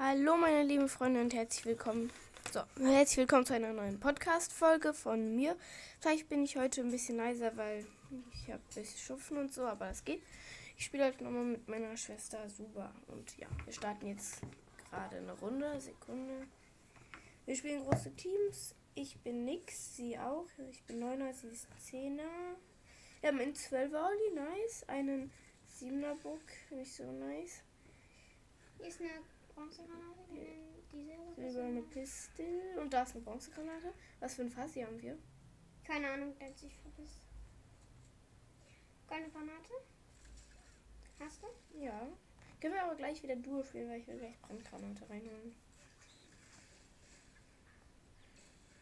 Hallo meine lieben Freunde und herzlich willkommen. So, herzlich willkommen zu einer neuen Podcast-Folge von mir. Vielleicht bin ich heute ein bisschen leiser, weil ich habe ein bisschen Schupfen und so, aber das geht. Ich spiele heute nochmal mit meiner Schwester Suba. Und ja, wir starten jetzt gerade eine Runde. Sekunde. Wir spielen große Teams. Ich bin nix, sie auch. Ich bin 9er, sie ist 10er. Wir haben einen 12er Olli, nice. Einen 7er Book, nicht so nice. Hier ist eine Bronzegranate, die nennen diese Silberne Pistel. Und da ist eine Bronzegranate. Was für ein Fass hier haben wir? Keine Ahnung, der hat sich verpisst. Goldene Granate? Hast du? Ja. Können wir aber gleich wieder Duo spielen, weil ich will gleich Brandgranate reinholen.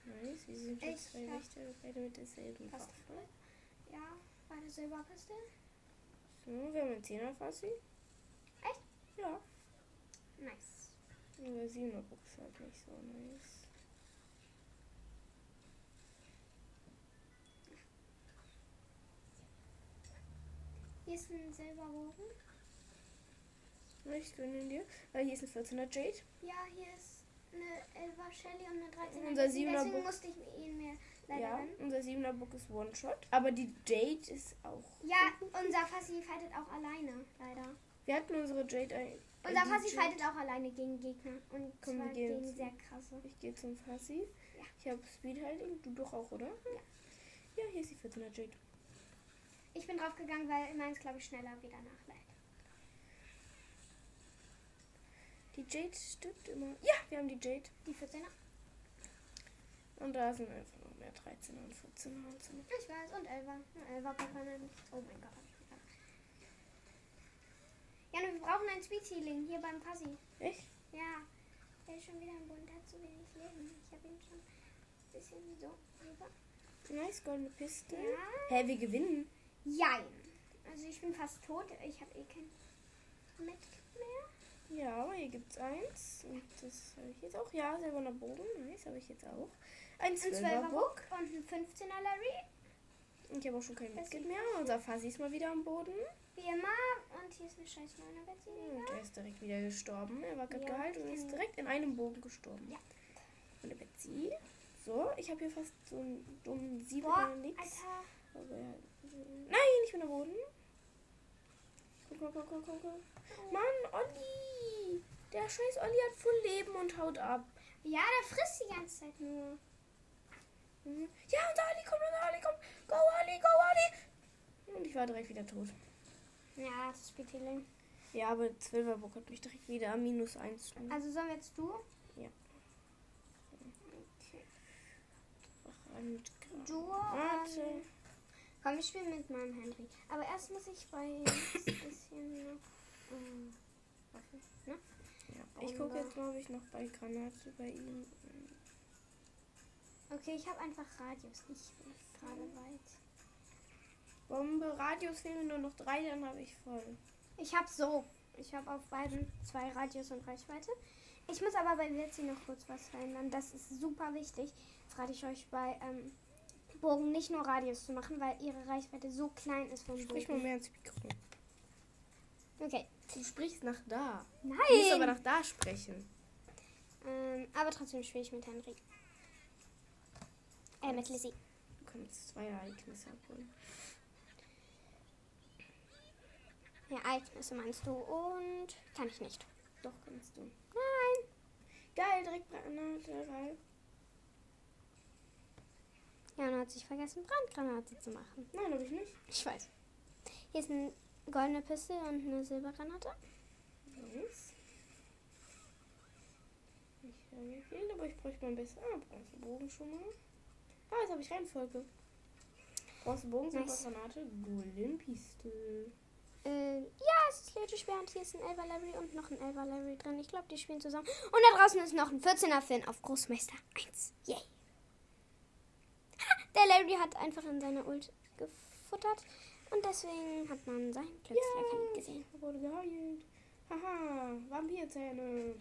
Nice, wir sind jetzt zwei Wächter, beide mit derselben Waffe. Ja, beide Silberpiste. So, wir haben einen 10er Fassi. Echt? Ja. Nice. Der 7er Book ist halt nicht so nice. Hier ist ein Silberbogen. Ich gönne dir. Weil hier ist ein 14er Jade. Ja, hier ist eine 11er Shelly und eine 13er Unser Jessie, siebener Deswegen Bogen. musste ich ihn mir leider Ja, nennen. unser 7er Book ist One-Shot. Aber die Jade ist auch. Ja, unser Fassi fightet auch alleine, leider. Wir hatten unsere Jade ein. Unser Fassi fightet auch alleine gegen Gegner. Und Komm, zwar gegen zu- sehr krasse. Ich gehe zum Fassi. Ja. Ich habe Speedhiding. Du doch auch, oder? Ja. Ja, hier ist die 14er Jade. Ich bin draufgegangen, weil meins, glaube ich, schneller wieder nachlädt. Die Jade stimmt immer. Ja, wir haben die Jade. Die 14er? Und da sind einfach noch mehr 13er und 14er und so. Ich weiß, und 11er. Eine 11er Permanent. Oh mein Gott, hab ich gedacht. Ja, wir brauchen ein Speed Healing hier beim Fassi. Echt? Ja, der ist schon wieder im Bund, hat zu wenig Leben. Ich habe ihn schon ein bisschen so rüber. Nice, goldene Piste. Ja. Hä, wir gewinnen. Jein. Also ich bin fast tot. Ich habe eh kein Medkit mehr. Ja, aber hier gibt's eins. Und das habe ich jetzt auch. Ja, silberner Bogen. Nice, habe ich jetzt auch. Ein Ein 12er 12er Book. Und ein 15er Larry. Und ich habe auch schon kein sieht mehr. Unser Fassi ist mal wieder am Boden. Wie immer. Und hier ist eine scheiß 9er Betsy. Und er ist direkt wieder gestorben. Er war gerade Ja, geheilt und ist direkt in einem Bogen gestorben. Ja. Und der Betsy. So, ich habe hier fast so einen dummen Boah, Siebener nix. Alter. Aber ja, Nein, ich bin am Boden. Guck, guck, guck, guck, guck, guck. Mann, Olli. Der scheiß Olli hat voll Leben und haut ab. Ja, der frisst die ganze Zeit nur. Mhm. Ja, unser Olli kommt, unser Olli kommt. Go, Olli, go, Olli. Und ich war direkt wieder tot. Ja, das ist Speed Healing. Ja, aber 12er Bock hat mich direkt wieder am minus 1. Also sollen wir jetzt du? Du. Warte. Ähm, komm, wir spielen mit meinem Henry. Aber erst muss ich bei ein bisschen noch. Ähm, warte, ne? Ja, ich gucke jetzt ob ich noch bei Granate bei ihm. Okay, ich habe einfach Radius. Ich bin gerade weit. Bombe, Radius fehlen mir nur noch drei, dann habe ich voll. Ich habe so. Ich habe auf beiden zwei Radius und Reichweite. Ich muss aber bei Betsy noch kurz was verändern. Das ist super wichtig. Das rate ich euch bei ähm, Bogen nicht nur Radius zu machen, weil ihre Reichweite so klein ist vom Sprich mal Bogen. mehr ins Mikro. Okay. Du sprichst nach da. Nein! Du musst aber nach da sprechen. Ähm, aber trotzdem spiele ich mit Henry. Äh, mit Lizzie. Du kannst zwei Ereignisse abholen. Ja, Ereignisse meinst du und kann ich nicht. Doch, kannst du. Nein. Geil, direkt Granate rein. Ja, und hat sich vergessen, Brandgranate zu machen. Nein, habe ich nicht. Ich weiß. Hier ist eine goldene Pistole und eine Silbergranate. Nice. Ich habe nicht viel, aber ich bräuchte mal ein bisschen. Ah, Bronzebogen schon mal. Ah, jetzt habe ich Reihenfolge. Bronzebogen, Nice. Silbergranate, Golden Pistol. Äh, ja, es ist Lady schwer und hier ist ein Elver Larry und noch ein Elver Larry drin. Ich glaube, die spielen zusammen. Und da draußen ist noch ein 14er Finn auf Großmeister 1. Yay. Ha, der Larry hat einfach in seine Ult gefuttert und deswegen hat man seinen Glücksfleck nicht gesehen. Wurde geheilt. Haha, Vampirzähne.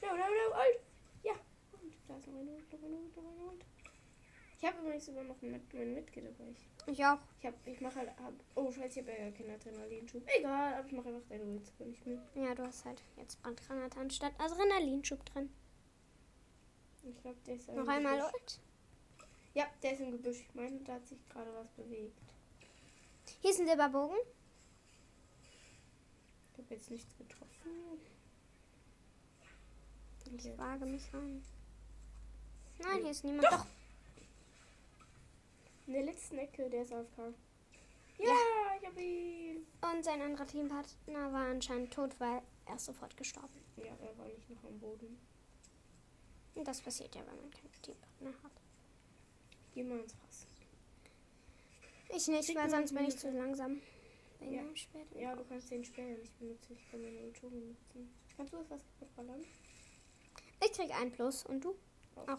No, no, no, Ult. Ja. Und da ist noch eine Ult, noch eine Ult, noch eine Ult. Ich habe übrigens sogar noch mit, mein Mitglied dabei. Ich auch. Ich hab, ich mache halt, hab, oh scheiße, ich habe ja keinen Adrenalinschub. Egal, aber ich mache einfach deine Witze, wenn ich mir. Ja, du hast halt jetzt Brandgranate anstatt Adrenalinschub drin. Ich glaube, der ist Noch einmal. Ult. Ja, der ist im Gebüsch. Ich meine, da hat sich gerade was bewegt. Hier ist ein Silberbogen. Ich habe jetzt nichts getroffen. Ich wage mich rein. Nein, hier ist niemand. Doch. In der letzten Ecke, der ist AFK. Ja, Ja. ich habe ihn. Und sein anderer Teampartner war anscheinend tot, weil er ist sofort gestorben. Ja, er war nicht noch am Boden. Und das passiert ja, wenn man keinen Teampartner hat. Geh mal ins Fass. Ich nicht, Schick weil sonst bin ich zu langsam. Ja. Ja, du kannst den Speer ja nicht benutzen. Ich kann meine Ulti benutzen. Kannst du das was ballern? Ich krieg ein Plus und du? Auch. Auch.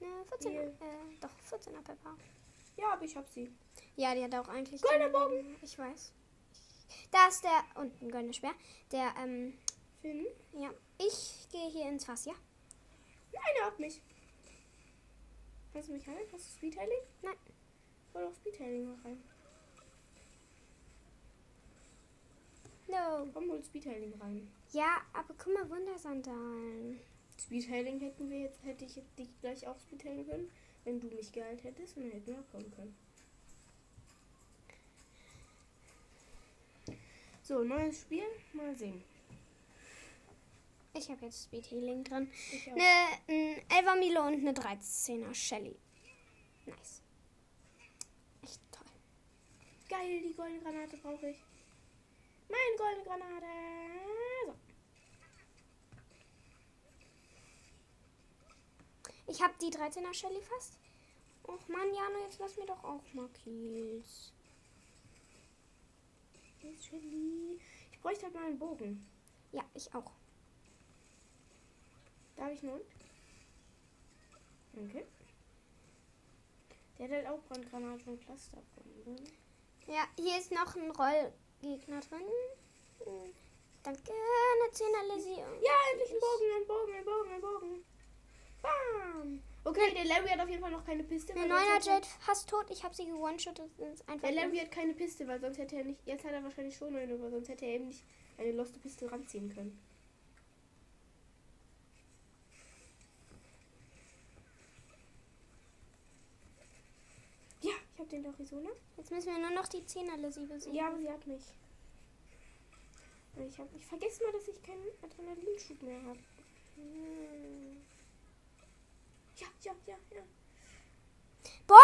Ne, 14er. Hier. Äh, doch, 14er Pepper. Ja, aber ich hab sie. Ja, die hat auch eigentlich. Goldener keine Bogen. Ich weiß. Da ist der. Und ein goldener Speer. Der, ähm, Finn? ja. Ich gehe hier ins Fass, ja? Nein, er hat mich. Kannst du mich heilen? Hast du Speedhailing? Nein. Hol doch Speedhailing mal rein. No. Komm, hol Speedhailing rein. Ja, aber guck mal, Wundersandalen. Speedhailing hätten wir jetzt, hätte ich jetzt dich gleich auch Speedhailen können, wenn du mich geheilt hättest und dann hätten wir auch kommen können. So, neues Spiel, mal sehen. Ich habe jetzt Speed Healing drin. Ich auch. Ne, ein 11er Milo und eine 13er Shelly. Nice. Echt toll. Geil, die goldene Granate brauche ich. Meine goldene Granate. So. Ich habe die 13er Shelly fast. Och Mann, Jano, jetzt lass mir doch auch mal Kills. Ich bräuchte halt mal einen Bogen. Ja, ich auch. Darf ich nun? Okay. Der hat halt auch Brandgranate und Clusterbombe. Ja, hier ist noch ein Rollgegner drin. Danke, eine 10er Lizzie. Ja, endlich ein Bogen, ein Bogen, ein Bogen, ein Bogen. Bam. Okay, der Larry hat auf jeden Fall noch keine Piste. Eine weil 9er sonst hätte- Jade fast tot. Ich habe sie einfach Der Larry hat keine Piste, weil sonst hätte er nicht. Jetzt hat er wahrscheinlich schon eine, aber sonst hätte er eben nicht eine loste Piste ranziehen können. Ja, ich habe den Arizona. Jetzt müssen wir nur noch die 10er Lizzie besiegen. Ja, aber sie hat mich. Ich, hab, ich vergesse mal, dass ich keinen Adrenalinschub mehr habe. Hm. Ja, ja, ja, ja. Boah,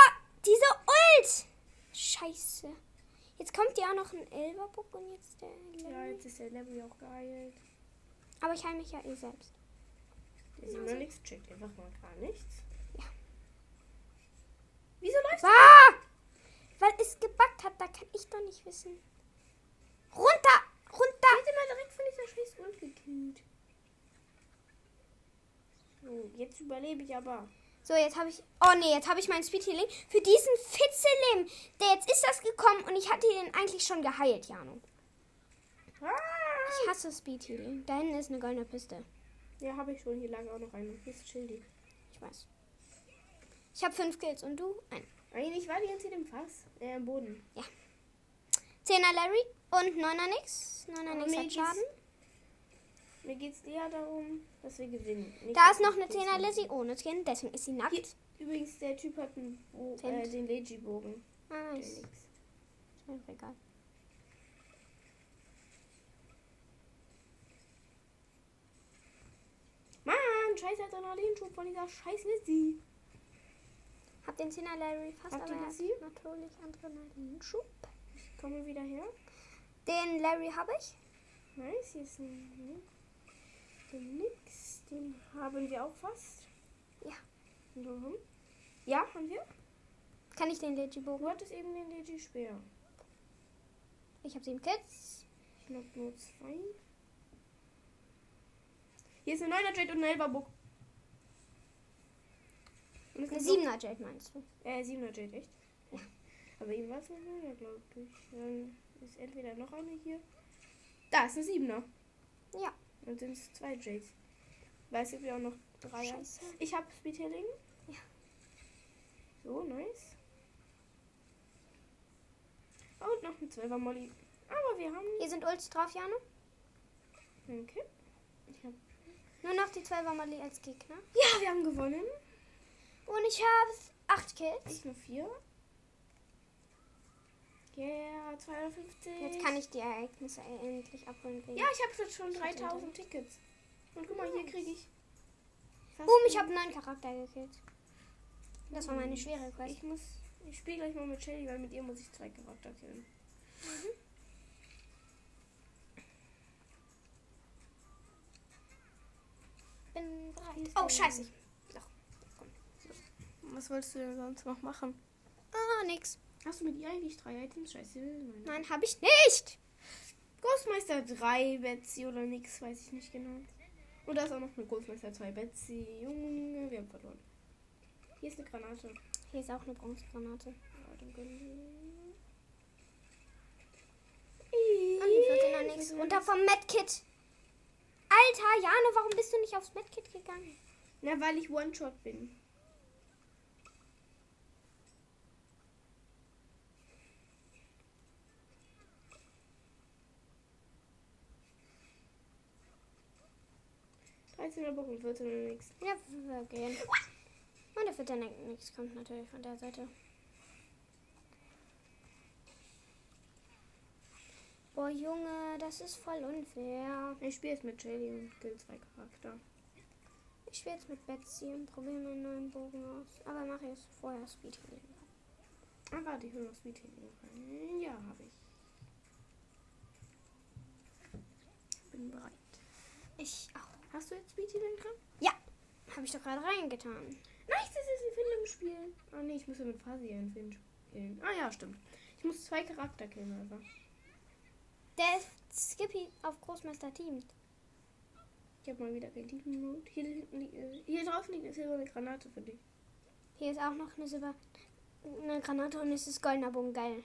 diese Ult! Scheiße. Jetzt kommt ja auch noch ein Elberbock und jetzt der Ja, Larry. jetzt ist der Larry auch geheilt. Aber ich heile mich ja eh selbst. Der sieht noch nichts, checkt einfach mal gar nichts. Ja. Wieso läuft Ah! Weil es gebackt hat, da kann ich doch nicht wissen. Runter! Runter! Hätte mal direkt von dieser scheiß Ult gekillt. So, jetzt überlebe ich aber. So, jetzt habe ich. Oh nee, jetzt habe ich mein Speed Healing für diesen Fitzelim. Der jetzt ist das gekommen und ich hatte den eigentlich schon geheilt, Jano. Ah! Ich hasse Speed Healing. Da hinten ist eine goldene Piste. Ja, habe ich schon. Hier lag auch noch eine. Hier ist Schildi. Ich weiß. Ich habe fünf Kills und du? Ein. Eigentlich war die ganze Zeit im Fass. Äh, im Boden. Zehner Larry und Neuner nix. Neuner nix mir hat Schaden. Mir geht es eher darum, dass wir gewinnen. Nicht, Da ist noch eine Zehner. Lizzie ohne Skin, deswegen ist sie nackt. Hier, übrigens, der Typ hat einen Bo äh, den Leji-Bogen. Ah, Der ist egal. Mann, scheiß Adrenalinschub von dieser scheiß Lizzie. Hab den Zehner Larry fast, Habt aber er Lizzie? natürlich Adrenalinschub. Ich komme wieder her. Den Larry habe ich. Nice, hier ist ein den nix. Den haben wir auch fast. Ja. Mhm. Ja, haben wir. Kann ich den Legibogen? Du hattest eben den Leji-Speer. Ich habe sieben Kills. Ich glaube nur zwei. Hier ist ein 9er Jade und ein 11er Book. Eine gibt siebener Jade meinst du? Äh, 7er Jade, echt? Ja. Aber ihm war es ein 9er, glaube ich. Dann ist entweder noch eine hier. Da ist ein 7er. Ja. Und sind es zwei Jades. Weil es gibt ja auch noch drei. Scheiße. Ich habe Speedhilling. Ja. So, nice. Oh, und noch ein 12er Molly. Aber wir haben. Hier sind Ults drauf, Jano. Okay. Ich hab, Nur noch die 12er Molly als Gegner. ja, wir haben gewonnen. Und ich habe 8 Kills. Ich nur 4. Yeah, 250. Jetzt kann ich die Ereignisse endlich abholen. Ja, ich habe jetzt schon 3000 Tickets. Und guck mal, hier kriege ich. Boom, ich habe neuen Charakter gekillt. Das war meine schwere Quest. Ich muss. Ich spiele gleich mal mit Shelly, weil mit ihr muss ich zwei Charakter killen. bin bereit. Oh, scheiße. Was wolltest du denn sonst noch machen? Ah, nix. Hast du mit ihr eigentlich drei Items? Scheiße. Nein. Nein, habe ich nicht. Großmeister 3 Betsy oder nix, weiß ich nicht genau. Und da ist auch noch eine Großmeister 2 Betsy. Junge, wir haben verloren. Hier ist eine Granate. Hier ist auch eine Bronzegranate. Ja, dann wir- Und die 14er nix. Runter vom Medkit. Alter, Jano, warum bist du nicht aufs Medkit gegangen? Na, weil ich One-Shot bin. Dreizehner Bock und 14er nix. Ja, wir gehen. Und der 14er nix kommt natürlich von der Seite. Boah, Junge, das ist voll unfair. Ich spiele jetzt mit Shelly und kill zwei Charakter. Ich spiele jetzt mit Betsy und probiere meinen neuen Bogen aus. Aber mache jetzt vorher Speed Healing. Ah, warte, ich will noch Speed Healing rein. Ja, habe ich. Bin bereit. Ich auch. Hast du jetzt Speed drin? Ja, habe ich doch gerade reingetan. Nice, das ist ein Findungsspiel. Ah, nee, ich muss ja mit Fasi einen Finn spielen. Ah, ja, stimmt. Ich muss zwei Charakter killen, einfach. Der ist Skippy auf Großmeister Team. Ich habe mal wieder kein Team-Mode. Hier, hinten hier draußen liegt eine silberne Granate für dich. Hier ist auch noch eine Silber eine Granate und es ist goldener Bogen geil.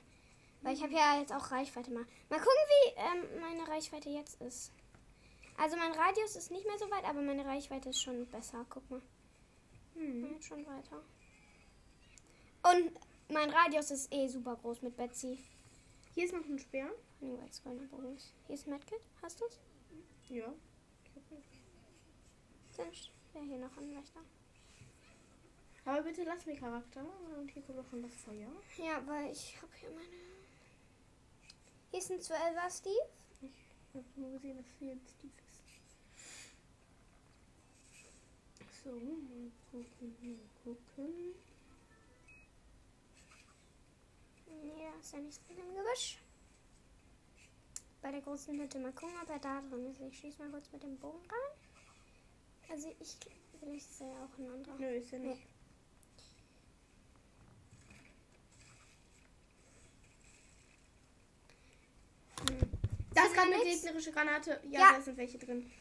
Weil ich habe ja jetzt auch Reichweite mal. Mal gucken, wie ähm, meine Reichweite jetzt ist. Also mein Radius ist nicht mehr so weit, aber meine Reichweite ist schon besser. Guck mal. Hm. Jetzt schon weiter. Und mein Radius ist eh super groß mit Betsy. Hier ist noch ein Speer. Ist. Hier ist Medkit. Hast du es? Ja. Dann wäre hier noch ein Wächter. Aber bitte lass mir Charakter. Und hier kommt auch schon das Feuer. Ja, weil ich habe hier meine... Hier ist ein 12er Steve. Ich habe nur gesehen, dass hier ein Steve ist. So, mal gucken, mal gucken. Nee, da ist ja nichts drin im Gebüsch. Bei der großen Hütte. Mal gucken, ob er da drin ist. Ich schieße mal kurz mit dem Bogen rein. Also ich... Vielleicht ist er ja auch ein anderer. Nö, ist ja nicht. Hm. Da Sieht ist gerade eine gegnerische Granate. Ja, Ja. da sind welche drin.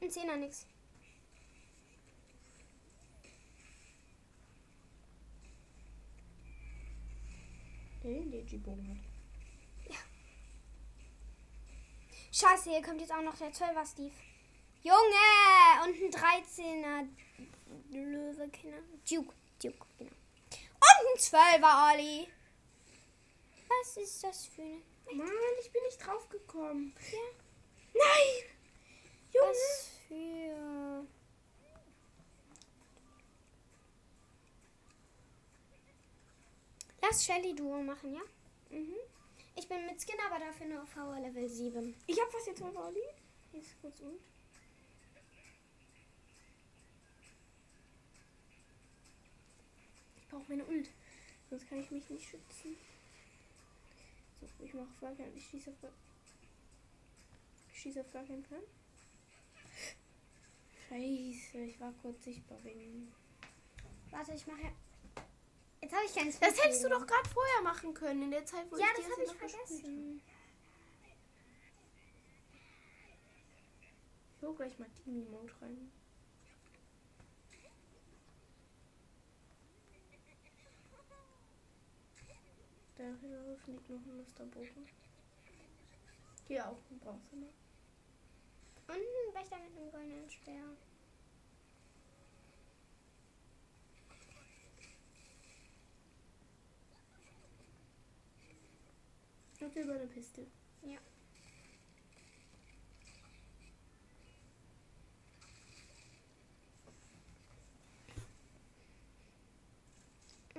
Ein Zehner nix. Der den Digi-Bogen hat. Scheiße, hier kommt jetzt auch noch der 12er Steve. Junge! Und ein 13er Löwe, genau. Duke, Duke, genau. Und ein 12er Olli. Was ist das für eine... Mann, ich bin nicht drauf gekommen. Ja. Nein! Junge! Was für... Lass Shelly Duo machen, ja? Mhm. Ich bin mit Skin, aber dafür nur auf VR Level 7. Ich hab was jetzt mal Olli. Hier ist kurz um. Ich brauche meine Ult. Sonst kann ich mich nicht schützen. So, ich mache auf gar keinen Ich schieße auf gar Ich schieße auf gar keinen Fall. Scheiße, ich war kurz sichtbar wegen. Warte, ich mache... Jetzt habe ich keinen Das hättest du doch gerade vorher machen können, in der Zeit, wo Ja, ich das habe ich vergessen. Ich hol gleich mal Team-Mode rein. Da liegt noch ein Musterbogen. Hier auch ein Bronze. Ne? Und ein Wächter mit einem goldenen Speer. Und über eine Piste. Ja.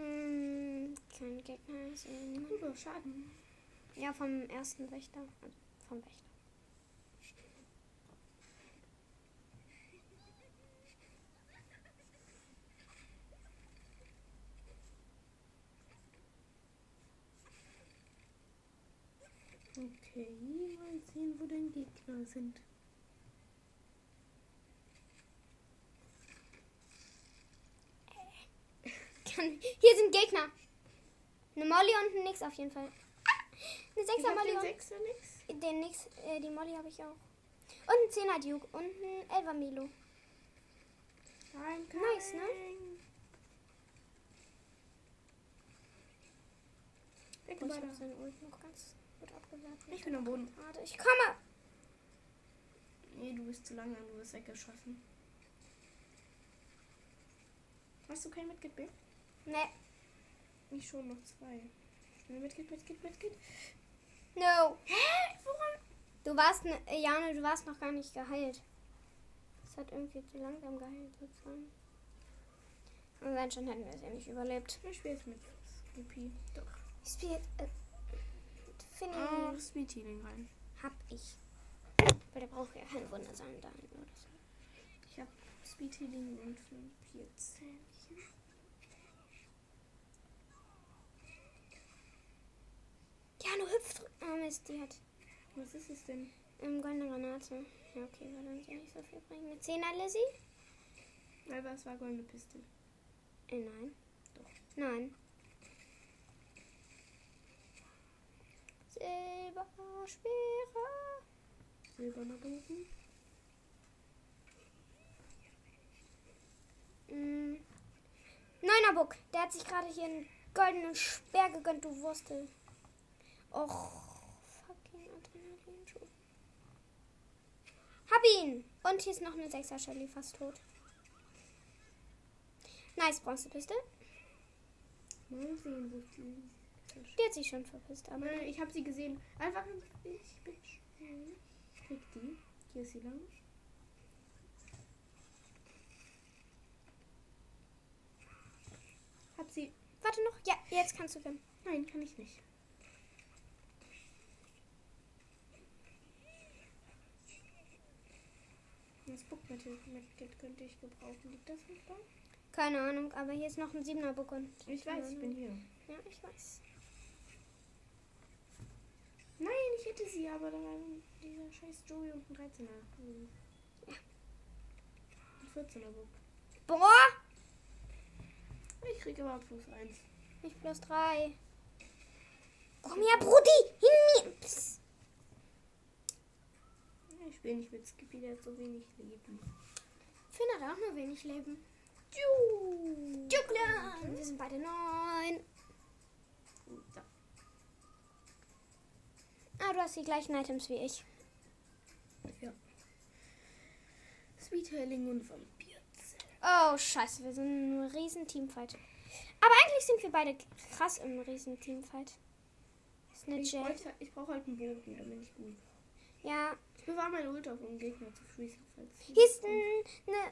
Mm, kein Gegner sehen. Oh, Schaden. Ja, vom ersten Wächter. Also vom Wächter. Okay, mal sehen, wo denn Gegner sind. Hier sind Gegner. Eine Molly und ein Nix auf jeden Fall. Eine Ich Sechser hab Molly den und Sechser nix. den Nix, äh, die Molly habe ich auch. Und ein Zehner Duke und ein Elfer Milo. Nein, Nice, ne? Oh, ich habe seinen Ult noch ganz gut abgewehrt. Ich bin am Boden. Warte, ich komme. Nee, du bist zu lange, du wirst weggeschossen. Hast du kein Mitgift mehr? Ne, Ich schon noch zwei. Schnell Mitgift, Mitgift, Mitgift. no. Hä? Woran? Du warst, ne, äh, Jane, du warst noch gar nicht geheilt. Es hat irgendwie zu langsam geheilt sozusagen. Und wenn schon hätten wir es ja nicht überlebt. Ich spiele jetzt mit Snoopy. Doch. Ich spiele äh, Finny. Oh, Speed Healing rein. Hab ich. Weil der braucht ja kein Wunder sein dahin oder so. Ich habe Speed Healing und 14. Jano hüpft. Oh Mist, die hat Was ist es denn? ähm, goldene Granate. Ja, okay, weil dann soll nicht so viel bringen. Eine 10er Lizzie? Weil was war goldene Piste? Äh, nein. Doch. Nein. Silberspeere. Silberner Bogen. Mm. Neuner Buck. Der hat sich gerade hier einen goldenen Speer gegönnt, du Wurstel. Och, fucking Adrenalinschub. Hab ihn! Und hier ist noch eine 6er Shelly fast tot. Nice, Bronzepiste. Wo ich die. Hat sich schon verpisst, aber. Nein, ich habe sie gesehen. Einfach ich bin schnell. Ich krieg die. Hier ist sie lang. Hab sie. Warte noch. Ja, jetzt kannst du gewinnen. Nein, kann ich nicht. Das Bookmittel Medkit könnte ich gebrauchen. Liegt das nicht da? Keine Ahnung, aber hier ist noch ein 7er Buck und. Ich weiß, ich bin hier. Ja, ich weiß. Nein, ich hätte sie, aber da war dieser scheiß Joey und ein 13er. Hm. Ein 14er Book. Boah! Ich kriege aber plus 1. Nicht plus 3. Komm her, Brudi! Hin mir! Psst. Ich spiele nicht mit Skippy, der hat so wenig Leben. Finn hat auch nur wenig Leben. Juhu! Juckler! Wir sind beide neun. Da. Ah, du hast die gleichen Items wie ich. Ja. Sweet Hailing und Vampir. Oh, scheiße, wir sind ein riesen Teamfight. Aber eigentlich sind wir beide krass im riesen Teamfight. Ist eine Ich, wollte- ich brauche halt einen Bogen, bin ich gut. Ja, Ich bewahre meine Ult auf, um Gegner zu freezen. Hier ist ein, eine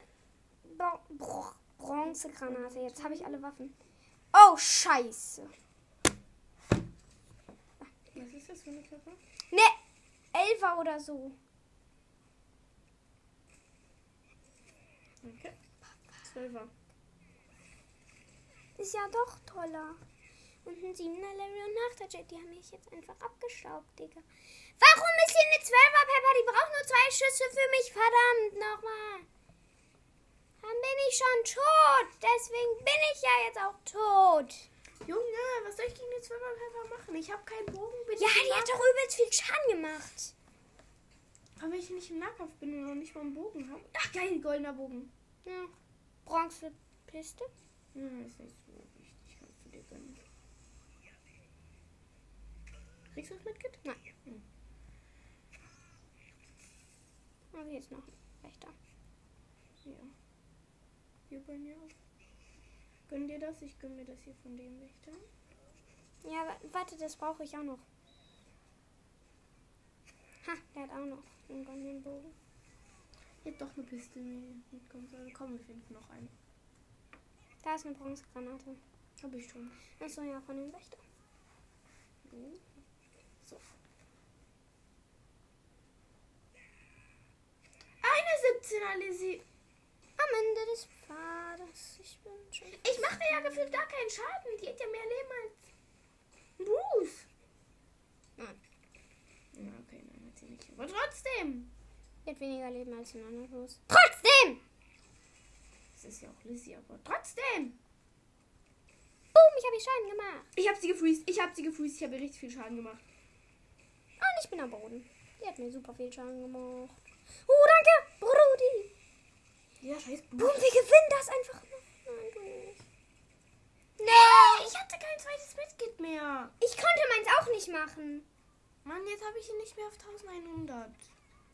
Bro Bro Bronzegranate. Jetzt habe ich alle Waffen. Oh, scheiße. Das für eine Klappe? Ne, Elfer oder so. Okay. Zwölfer. Ist ja doch toller. Und ein 7er Larry und nach der Jet, die haben mich jetzt einfach abgestaubt, Digga. Warum ist hier eine 12er Pepper? Die braucht nur zwei Schüsse für mich, verdammt nochmal. Dann bin ich schon tot. Deswegen bin ich ja jetzt auch tot. Junge, was soll ich gegen den Zwölfer Pfeffer machen? Ich habe keinen Bogen. Ja, die hat doch übelst viel Schaden gemacht. Aber wenn ich nicht im Nahkampf bin und noch nicht mal einen Bogen habe. Ach, geil, goldener Bogen. Ja. Bronzepiste. Ja, ist nicht so wichtig. Kannst du dir gönnen. Kriegst du das Medkit? Nein. Hm. Aber ist noch ein Wächter. Ja. Hier bei mir auch. Gönn dir das? Ich gönn mir das hier von dem Wächter. Ja, wa- warte, das brauche ich auch noch. Ha, der hat auch noch einen goldenen Bogen. Ich hätte doch eine Piste mitkommen sollen. Komm, wir finden noch einen. Da ist eine Bronzegranate. Hab ich schon. Achso, ja, von dem Wächter. So. Eine 17er Lizzie. Am Ende des Pfades. Ich bin schon. Ich mache ja gefühlt gar keinen Schaden. Die hat ja mehr Leben als Bruce. Nein. Ja, okay, nein, hat sie nicht. Aber trotzdem. Die hat weniger Leben als ein anderes. Trotzdem! Das ist ja auch Lizzie, aber trotzdem. Boom, ich habe ihr Schaden gemacht. Ich habe sie gefreezed. Ich habe sie gefreezed. Ich habe ihr richtig viel Schaden gemacht. Und ich bin am Boden. Die hat mir super viel Schaden gemacht. Oh, danke, Brudi. Ja, scheiß Boom, wir gewinnen das einfach. Nein, du nicht. Nee, Ich hatte kein zweites Medkit mehr. ich konnte meins auch nicht machen. Mann, jetzt habe ich ihn nicht mehr auf 1100.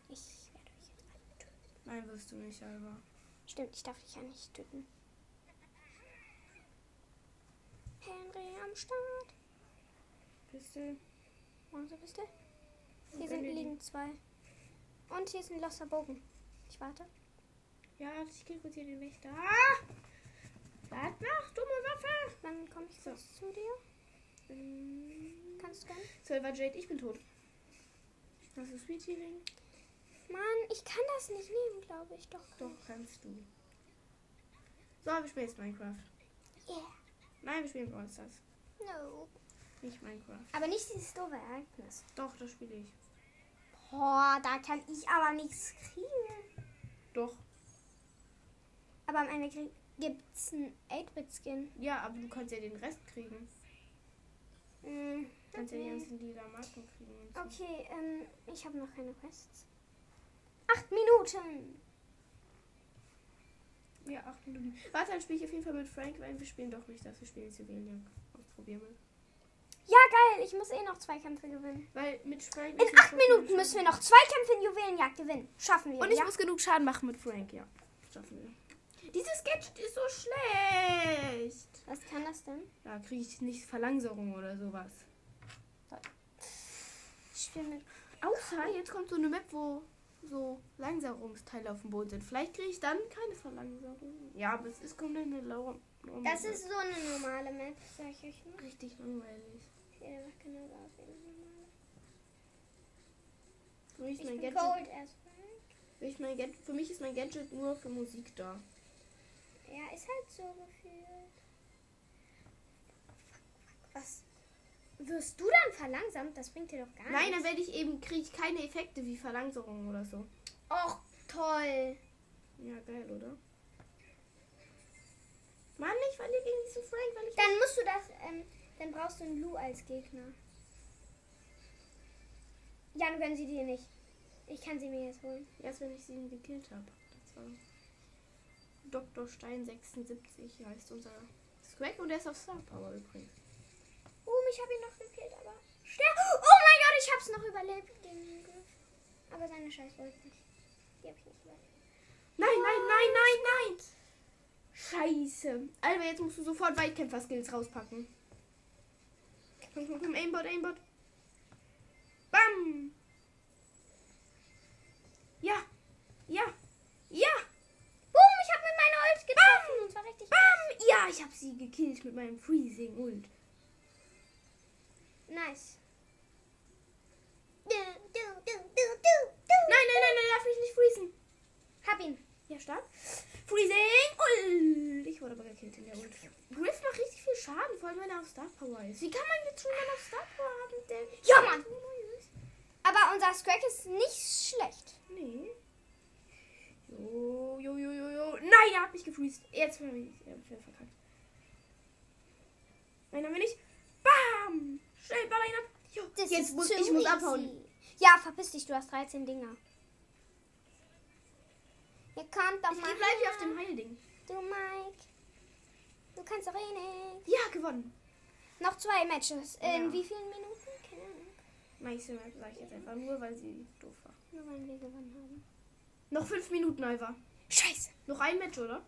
Ich werde euch jetzt alle töten. Nein, wirst du nicht, Alba. Stimmt, ich darf dich ja nicht töten. Henry am Start. Pistol. Wo bist du? Hier sind, liegen zwei. Und hier ist ein losser Bogen. Ich warte. Ja, ich kill kurz hier den Wächter. Ah! Warte noch, dumme Waffe. Dann komme ich So. zu dir. Ähm, Kannst du gönnen? Silver Jade, ich bin tot. Hast du Sweet Healing? Mann, ich kann das nicht nehmen, glaube ich. Doch. Doch, kannst du. So, wir spielen jetzt Minecraft. Yeah. Nein, wir spielen Brawl Stars. No. Nicht Minecraft. Aber nicht dieses doofe Ereignis. Doch, das spiele ich. Boah, da kann ich aber nichts kriegen. Doch. Aber am Ende krieg, gibt's einen 8-Bit-Skin. Ja, aber du kannst ja den Rest kriegen. Mm, Du kannst ja die okay. ganzen lila Marken kriegen. So. okay, ähm, ich habe noch keine Quests. Acht Minuten. Ja, acht Minuten. Warte, dann spiele ich auf jeden Fall mit Frank, weil wir spielen doch nicht das. Wir spielen Juwelenjagd. Ausprobieren wir. Ja, geil. Ich muss eh noch zwei Kämpfe gewinnen. Weil mit Frank. In acht Minuten müssen wir noch zwei Kämpfe in Juwelenjagd gewinnen. Schaffen wir. Und ich ja? muss genug Schaden machen mit Frank, ja. Schaffen wir. Dieses Gadget ist so schlecht. Was kann das denn? Da kriege ich nicht Verlangsamung oder sowas. Ich spiele mit. Außer jetzt kommt so eine Map, wo so Langsamungsteile auf dem Boden sind. Vielleicht kriege ich dann keine Verlangsamung. Ja, aber es ist kommt eine Laura. Das ist so eine normale Map, sag ich euch nur. richtig langweilig. Ja, macht genau so aus wie eine normale. Mich, ist Ich mein bin Gadget, cold as fuck. für, mich mein Gadget, für mich ist mein Gadget nur für Musik da. Ja, ist halt so gefühlt. Was? Wirst du dann verlangsamt? Das bringt dir doch gar Nein, dann nichts. werde ich eben, kriege ich keine Effekte wie Verlangsamung oder so. Och, toll. Ja, geil, oder? Mann, ich verliere gegen diesen Frank, weil ich. Dann musst du das, ähm, dann brauchst du einen Lu als Gegner. Ja, dann können sie dir nicht. Ich kann sie mir jetzt holen. Erst wenn ich sie gekillt habe. Das war Dr. Stein 76 heißt unser Squack und der ist auf Star Power übrigens. Oh, ich habe ihn noch gekillt, aber. Ster oh mein Gott, ich hab's noch überlebt, den Griff. Aber seine Scheiß wollte nicht. Die hab ich nicht überlebt. Nein, nein, nein, nein, nein! Scheiße. Alter, jetzt musst du sofort Weitkämpfer-Skills rauspacken. Komm, komm, komm, Aimbot, Aimbot. Bam! Ja, ja, ja! Ja, ich habe sie gekillt mit meinem Freezing Ult. Nice. Nein, nein, nein, nein, darf mich nicht freezen. Hab ihn. Ja, stark. Freezing Ult. Ich wurde aber gekillt in der Ult. Griff macht richtig viel Schaden, vor allem wenn er auf Star Power ist. Wie kann man jetzt schon mal auf Star Power haben? Der Ja, Mann. Aber unser Scrack ist nicht schlecht. Nee. Jo, jo, jo, jo, jo. Nein, er hat mich gefreezed. Jetzt bin ich er hat verkackt. Nein, dann bin ich. Bam! Schnell, ball ab. Jo, Das jetzt muss ich muss easy. abhauen. Ja, verpiss dich, du hast 13 Dinger. Ihr könnt doch Ich mal. bleibe hier auf dem Heilding. Du, Mike. Du kannst doch eh nicht. Ja, gewonnen. Noch zwei Matches. In Ja. wie vielen Minuten? Keine Ahnung. Map, sag ich jetzt einfach nur, weil sie doof war. Nur weil wir gewonnen haben. Noch fünf Minuten, Alva. Scheiße. Noch ein Match, oder?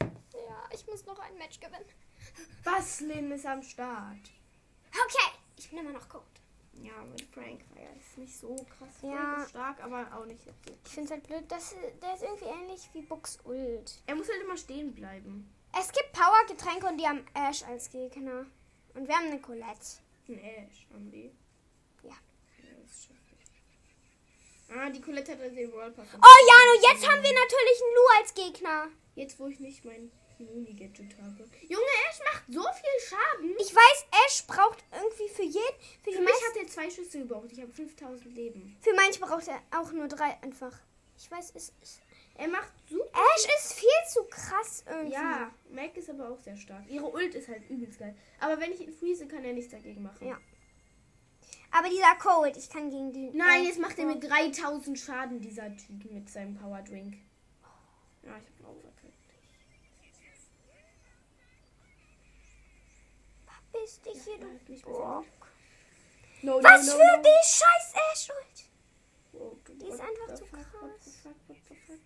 Ja, ich muss noch ein Match gewinnen. Baslin ist am Start. Okay. Ich bin immer noch gut. Ja, mit Frank war ja ist nicht so krass. Ja. Frank ist stark, aber auch nicht so. Ich finde es halt blöd, dass der ist irgendwie ähnlich wie Bux Ult. Er muss halt immer stehen bleiben. Es gibt Power-Getränke und die haben Ash als Gegner. Und wir haben eine Colette. Ein Ash haben die. Ja. das ist schrecklich. Ah, die Colette hat den Pass. Oh, Jano, jetzt haben wir natürlich einen Lu als Gegner. Jetzt, wo ich nicht mein Moni-Gadget habe. Junge, Ash macht so viel Schaden. Ich weiß, Ash braucht irgendwie für jeden. Für, Für mich meisten, hat er zwei Schüsse gebraucht. Ich habe 5000 Leben. für manche braucht er auch nur drei einfach. Ich weiß, es ist. Er macht super. Ash ist viel zu krass irgendwie. Ja, Mac ist aber auch sehr stark. Ihre Ult ist halt übelst geil. Aber wenn ich ihn freeze, kann er nichts dagegen machen. Ja. Aber dieser Cold, ich kann gegen die. Nein, jetzt macht er mir 3000 Schaden, dieser Typ mit seinem Power Drink. Ja, ich hab blau verkackt. Bist dich hier, du nicht Bock. No, Was für die scheiß Ash-Ult? Oh, Die ist einfach zu krass. What the fuck, what the fuck?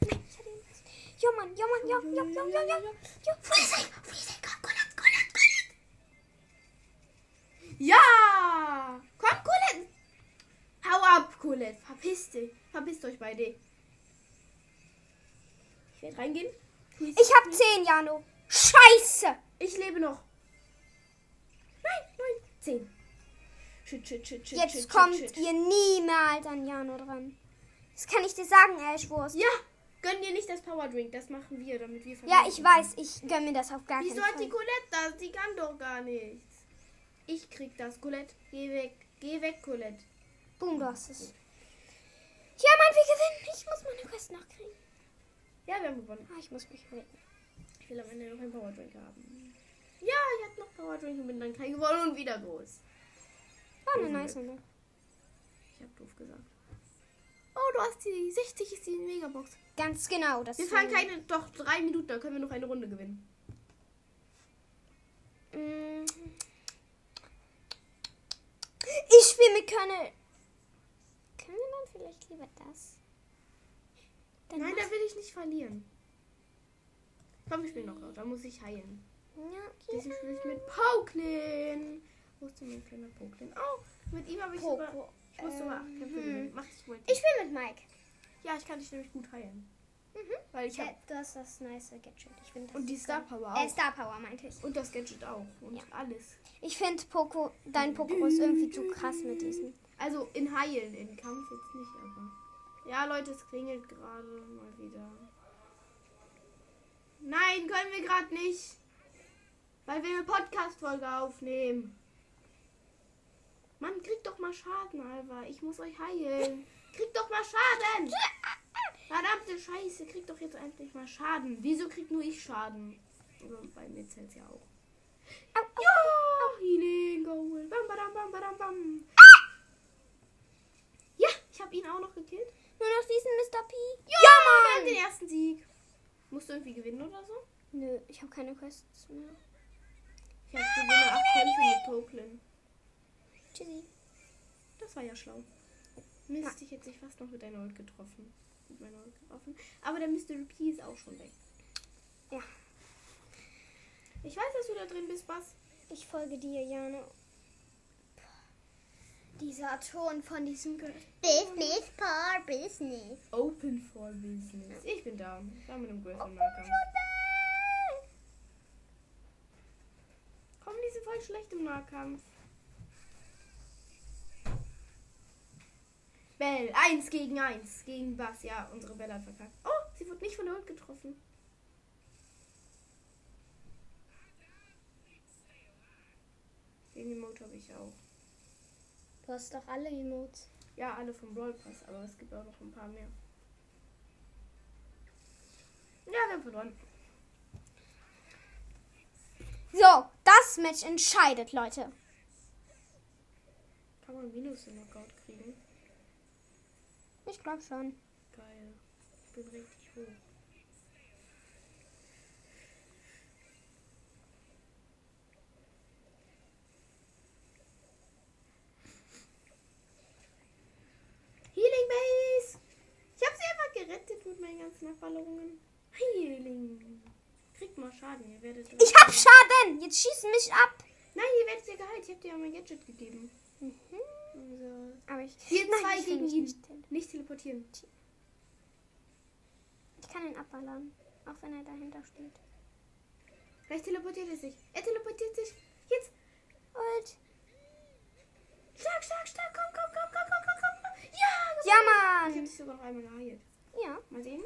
Ich hatte ihn Jo, Mann, jo, Mann, jo, jo, jo, jo, jo. Jo, Freeze, Freeze, komm, Colette, Colette, Colette. Ja! Komm, Colette! Hau ab, Colette. Verpiss dich. Verpisst euch beide. Ich werde reingehen. Ich hab 10, Jano. Scheiße. Ich lebe noch. Nein, nein. Zehn. Shit, shit, shit, Jetzt kommt ihr niemals an Jano dran. Das kann ich dir sagen, Ashwurst. Ja, gönn dir nicht das Power Drink. Das machen wir, damit wir Ja, ich weiß, ich gönn mir das auf gar Wieso keinen hat die Fall. Colette das? Die kann doch gar nichts. Ich krieg das. Colette, geh weg. Geh weg, Colette. Boom, du hast es. Ja, Mann, wir gewinnen. Ich muss meine Quest noch kriegen. Ja, wir haben gewonnen. Ah, ich muss mich retten. Ich will am Ende noch einen Power Drink haben. Ja, ich hatte noch Power Drink und bin dann kein gewonnen und wieder groß. War eine nice Runde. Ich hab doof gesagt. Oh, du hast die 60 ist die Megabox. Ganz genau. Das Wir fahren keine, doch drei Minuten, da können wir noch eine Runde gewinnen. Mm. Ich spiele mit Colonel. Können wir dann vielleicht lieber das? Dann Nein, da will ich nicht verlieren. Komm, ich spiele noch da muss ich heilen. Ja, Deswegen spiele ich mit Pauklin. Wo ist denn mein kleiner Pauklin? Oh, mit ihm habe ich. Poco. Ich muss Ähm, Kämpfe hm. gewinnen. Mach. Ich spiele mit Mike. Ja, ich kann dich nämlich gut heilen. Mhm. Weil ich Ja, habe... du hast das nice Gadget. Ich das Und die Star. Power Äh, auch. Star Power meinte ich. Und das Gadget auch. Und Ja. alles. Ich finde Poco, dein Poco ist irgendwie zu krass mit diesen. Also in Heilen, in Kampf jetzt nicht, aber. Ja, Leute, es klingelt gerade mal wieder. Nein, können wir gerade nicht. Weil wir eine Podcast-Folge aufnehmen. Mann, kriegt doch mal Schaden, Alva. Ich muss euch heilen. Kriegt doch mal Schaden. Verdammte Scheiße, kriegt doch jetzt endlich mal Schaden. Wieso kriegt nur ich Schaden? Also bei mir zählt ja auch. Au, au. Ja, Healing Goal. Bam, badam, bam, badam, bam. Ja, ich habe ihn auch noch gekillt. Nur noch diesen Mr. P. Ja, wir haben den ersten Sieg. Musst du irgendwie gewinnen oder so? Nö, ich habe keine Quests mehr. Ich habe gewinne acht Kämpfe mit Poklin. Tschüssi. Das war ja schlau. Mist, ich hätte sich fast noch mit deiner Ult getroffen. Mit meiner Ult getroffen. Aber der Mystery P ist auch schon weg. Ja. Ich weiß, dass du da drin bist, Bass. Ich folge dir, Jana. Dieser Ton von diesem Ge Business for Business. Open for Business. Ich bin da. Da mit einem Nahkampf. Komm, die sind voll schlecht im Nahkampf. Bell, eins gegen eins gegen Bass. Ja, unsere Bella hat verkackt. Oh, sie wird nicht von der Ult getroffen. Den Emote habe ich auch. Du hast doch alle Emotes. Ja, alle vom Brawl Pass, aber es gibt auch noch ein paar mehr. Ja, wir haben verloren. So, das Match entscheidet, Leute. Kann man Minus im Knockout kriegen? Ich glaube schon. Geil. Ich bin richtig hoch. Healing Base! Ich habe sie einfach gerettet mit meinen ganzen Erfahrungen. Healing. Kriegt mal Schaden, ihr werdet. Ich hab Schaden! Jetzt schießt mich ab! Nein, ihr werdet ihr geheilt. Ich hab dir ja mein Gadget gegeben. Mhm. Also. Aber ich. Hier Nein, zwei ich gegen ihn. nicht Nicht teleportieren. Ich kann ihn abballern. Auch wenn er dahinter steht. Gleich teleportiert er sich. Er teleportiert sich. Jetzt. Und. Stark, stark, stark. Komm, komm, komm, komm, komm, komm, komm. Ja! Ja, Ich Mann! dich sogar noch einmal geheilt. Ja. Mal sehen.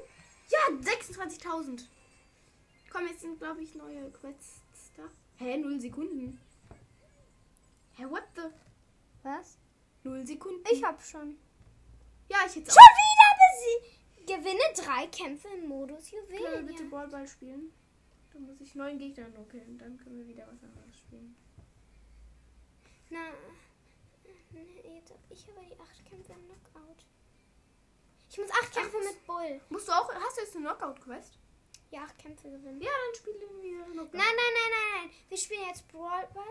Ja, 26.000. Komm, jetzt sind, glaube ich, neue Quests da. Hä, 0 Sekunden. Hä, what the? Was? 0 Sekunden. Ich hab schon. ja, ich hätte Schon wieder besiegt! Gewinne drei Kämpfe im Modus Können wir Juwelen. bitte Ballball spielen? Da muss ich neun Gegner nur killen. Dann können wir wieder was anderes spielen. Na, nee, jetzt hab ich aber die acht Kämpfe im Knockout. Ich muss acht Kämpfe Acht? mit Bull. Musst du auch. Hast du jetzt eine Knockout-Quest? Ja, acht Kämpfe gewinnen. Ja, dann spielen wir Knockout. Nein, nein, nein, nein, nein. Wir spielen jetzt Brawl Ball.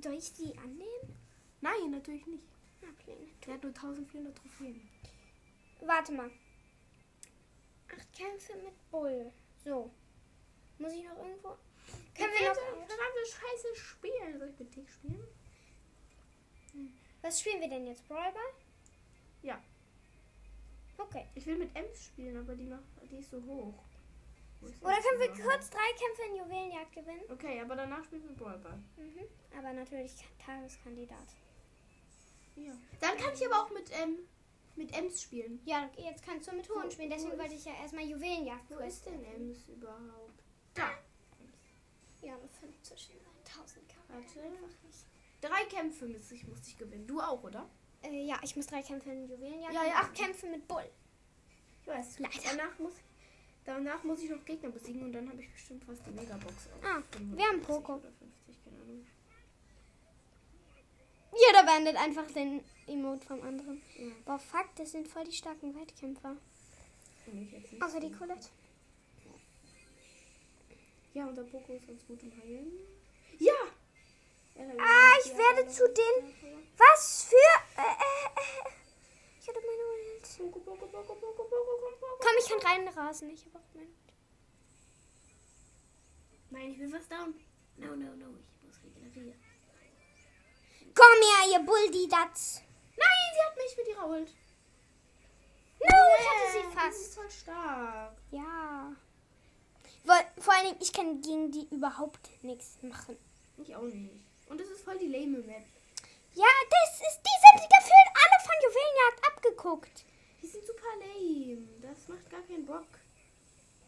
Soll ich die annehmen? Nein, natürlich nicht. Okay. Der hat nur 1400 Trophäen. Warte mal. Acht Kämpfe mit Bull. So. Muss ich noch irgendwo. Können wir noch. verdammte Scheiße spielen. Soll ich mit Tick spielen? Was spielen wir denn jetzt? Brawl? Ja. Okay. Ich will mit Ems spielen, aber die, macht, die ist so hoch. Ist Oder können wir kurz drei Kämpfe in Juwelenjagd gewinnen? Okay, aber danach spielen wir Brawlball. Mhm. Aber natürlich Tageskandidat. Ja. Dann kann ich aber auch mit, ähm, mit Ems spielen. Ja, jetzt kannst du mit Hohen spielen. Deswegen wollte ich ja erstmal Juwelenjagd Wo ist denn Ems überhaupt? Da. Ja, aber 5 zwischen 1000 kann man Warte. einfach nicht. Drei Kämpfe muss ich, musste ich gewinnen. Du auch, oder? Äh, ja, ich muss drei Kämpfe in Juwelenjagd Ja, ja. acht Kämpfe mit Bull. Ich weiß. Leider. Danach muss, danach muss ich noch Gegner besiegen und dann habe ich bestimmt fast die Megabox. auf Ah, 45 wir haben Poco. Oder 50, keine Ahnung. Jeder beendet einfach den Emote vom anderen. Ja. Boah, fuck, das sind voll die starken Weitkämpfer. Und. Außer die Colette. Ja, unser Poco ist ganz gut im Heilen. Ja! Ah, ich werde zu den- Was für... Äh, äh, äh. Ich hatte meine Ult. Poco, Poco. Komm, ich kann reinrasen. Ich habe auch meine Ult. Nein, ich will was down. No, no, no, ich muss regenerieren. Komm her, ihr Bulldidats. Nein, sie hat mich mit ihrer Ult. No, ich hatte Yeah, sie Die ist fast. voll stark. Ja. Vor, allen Dingen, ich kann gegen die überhaupt nichts machen. Ich auch nicht. Und das ist voll die lame Map. Ja, das ist, die sind gefühlt alle von Juwelenjagd abgeguckt. Die sind super lame. Das macht gar keinen Bock.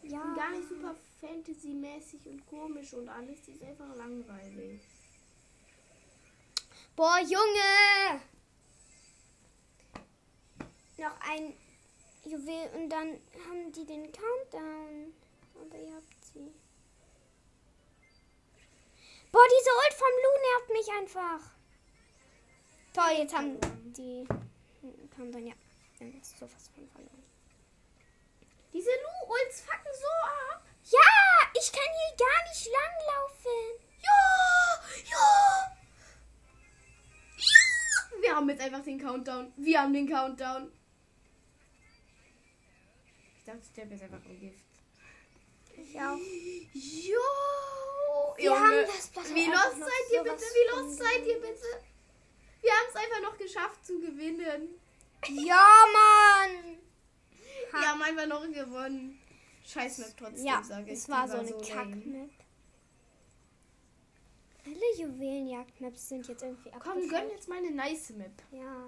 Ja. Gar nicht super Fantasy-mäßig und komisch und alles. Die ist einfach langweilig. Boah, Junge! Noch ein Juwel und dann haben die den Countdown. Aber ihr habt sie. Boah, diese Ult vom Lu nervt mich einfach. Toll, jetzt haben die Countdown, ja. Haben jetzt sowas von verloren. Diese Lu-Ults fucken so ab. Ja, ich kann hier gar nicht langlaufen. Wir haben jetzt einfach den Countdown. Wir haben den Countdown. Ich dachte, der ist einfach ein Gift. Ich auch. Jo. Wir haben das Blatt Wie los seid ihr bitte? Wie los seid ihr bitte? Wir haben es einfach noch geschafft zu gewinnen. Ja, Mann. Wir haben einfach noch gewonnen. Scheiß Map trotzdem, Ja, sage ich. es Die war so eine lame. Kack-Map. Alle Juwelenjagd-Maps sind jetzt irgendwie Komm, abgefallen. gönn jetzt mal eine nice Map. Ja.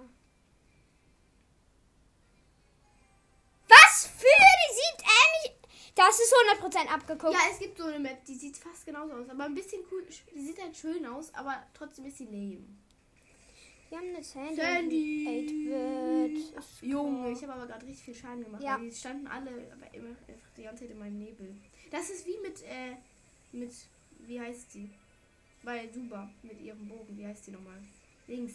Was für? Die sieht ähnlich... Das ist 100% abgeguckt. Ja, es gibt so eine Map, die sieht fast genauso aus. Aber ein bisschen cool. Die sieht halt schön aus, aber trotzdem ist sie lame. Wir haben eine Sandy. Sandy. 8-Bit. Ist Junge, ich habe aber gerade richtig viel Schaden gemacht. Ja. Weil die standen alle aber immer die ganze Zeit in meinem Nebel. Das ist wie mit, äh, mit, wie heißt sie? Bei Suba mit ihrem Bogen. Wie heißt sie nochmal? Links.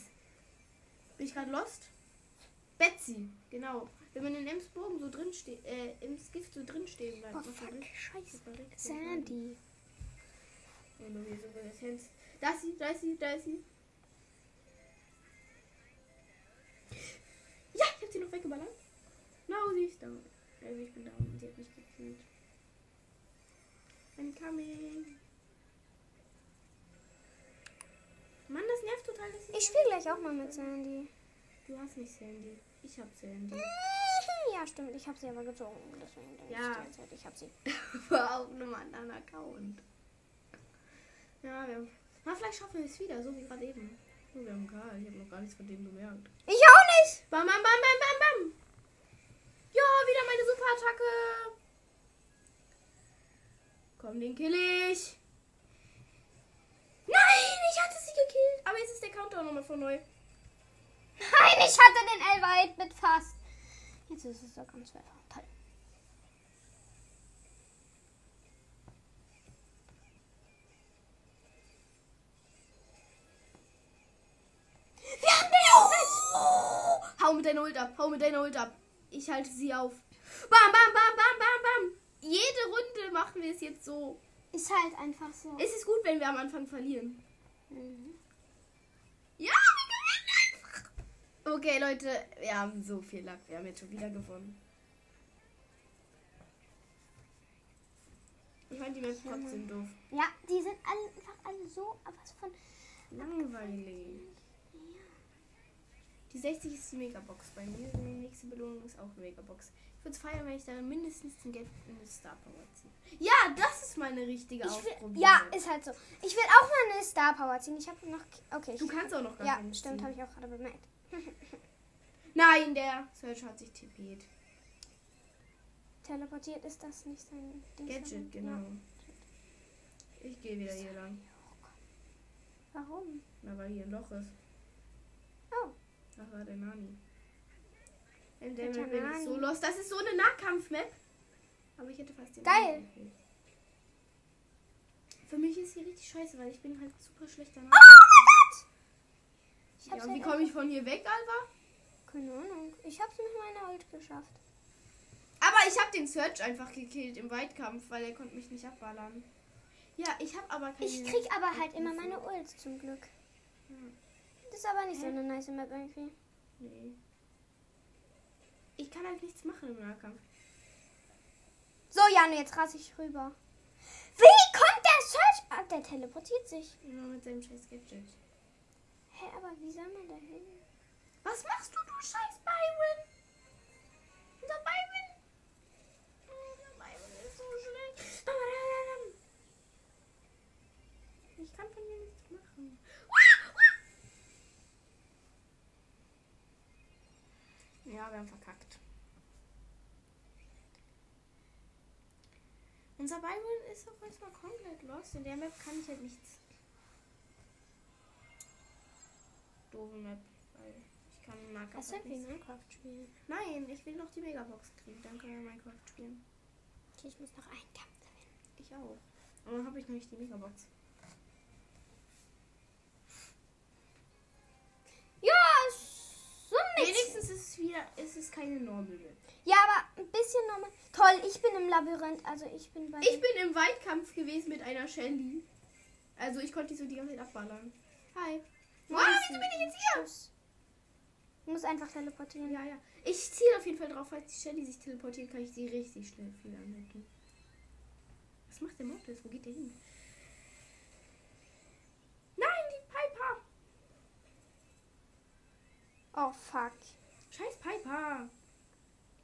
Bin ich gerade lost? Betsy, genau. Wenn man in Ems Bogen so drin steht, äh, im Gift so drin stehen bleibt. Oh, fuck. Scheiße. Sandy. Und hier so das. Da ist sie, da ist sie, da ist sie. Ja, ich hab sie noch weggeballert. No, sie ist down. Also ich bin da und sie hat mich gekillt. I'm coming. Mann, das nervt total. Dass Ich spiele gleich auch mal mit Sandy. Du hast nicht Sandy. Ich hab Sandy. Ja, stimmt. Ich habe sie aber gezogen. Deswegen denke Ja. ich derzeit, ich habe sie. War auf einem anderen Account. Ja, wir haben. Na, vielleicht schaffen wir es wieder, so wie gerade eben. Oh, wir haben Karl. Ich habe noch gar nichts von dem gemerkt. Ich auch nicht. Bam, bam, bam, bam, bam, bam. Ja, wieder meine Superattacke. Komm, den kill ich. Nein, ich hatte sie gekillt. Aber jetzt ist der Countdown nochmal von neu. Nein, ich hatte den Elfer mit fast. Jetzt ist es doch ganz weit. Toll. Wir haben den Hau mit deiner Ult ab, hau mit deiner Ult ab. Ich halte sie auf. Bam, bam, bam, bam, bam, bam. Jede Runde machen wir es jetzt so. Ist halt einfach so. Es ist gut, wenn wir am Anfang verlieren. Mhm. Ja, wir gewinnen einfach. Okay, Leute, wir haben so viel Lack. Wir haben jetzt schon wieder gewonnen. Ich fand die Maps trotzdem doof. Ja, die sind alle, einfach alle so was von. Langweilig. Die 60 ist die Megabox bei mir. Die nächste Belohnung ist auch eine Megabox. Ich würde es feiern, wenn ich da mindestens ein Geld in eine Star Power ziehe. Ja, das ist meine richtige Ausprobieren. ja, ist halt so. Ich will auch mal eine Star Power ziehen. Ich habe noch. Okay. Du kannst auch noch gar ja, stimmt, habe ich auch gerade bemerkt. Nein, der Search hat sich tipiert. Teleportiert ist das nicht sein Ding. Gadget, genau. Ich gehe wieder hier lang. Warum? Na, weil hier ein Loch ist. Oh. Das war der Nani. In Der Map bin ich so los. Das ist so eine Nahkampf-Map. Aber ich hätte fast den Geil. Für mich ist hier richtig scheiße, weil ich bin halt super schlechter Oh Nahkampf. mein Gott! Ja, wie halt komme ich von hier weg, Alba? Keine Ahnung. Ich hab's mit meiner Ult geschafft. Aber ich habe den Search einfach gekillt im Weitkampf, weil er konnte mich nicht abballern. Ja, ich habe aber keine... Ich krieg aber halt immer meine Ult zum Glück. Ja. Das ist aber nicht so Hä? eine nice Map irgendwie. Nee. Ich kann halt nichts machen im Nahkampf. So, Janu, jetzt raste ich rüber. Wie kommt der Search? Ah, der teleportiert sich. Immer mit seinem scheiß Gadget. Hä, aber wie soll man da hin? Was machst du, du scheiß Byron? Unser Byron. Unser Byron ist so schlecht. Ich kann von hier nichts machen. Ja, wir haben verkackt. Unser Byron ist auch erstmal komplett lost. In der Map kann ich halt nichts. Doofe Map, weil ich kann Nahkampf Das halt nicht. Minecraft spielen. Nein, ich will noch die Megabox kriegen. Dann können wir Minecraft spielen. Okay, ich muss noch einen Kampf gewinnen. Ich auch. Aber dann habe ich noch nicht die Megabox. Wenigstens ist es keine Normal Map. Ja, aber ein bisschen nochmal. Toll, ich bin im Labyrinth. Also ich bin bei. Ich bin im Weitkampf gewesen mit einer Shelly. Also ich konnte die so die ganze Zeit abballern. Hi. Wow, wieso bin ich jetzt hier? Ich muss einfach teleportieren. Ja, ja. Ich ziele auf jeden Fall drauf, falls die Shelly sich teleportiert, kann ich sie richtig schnell viel anhalten. Was macht der Mortis? Wo geht der hin? Nein, die Piper! Oh, fuck. Scheiß Piper!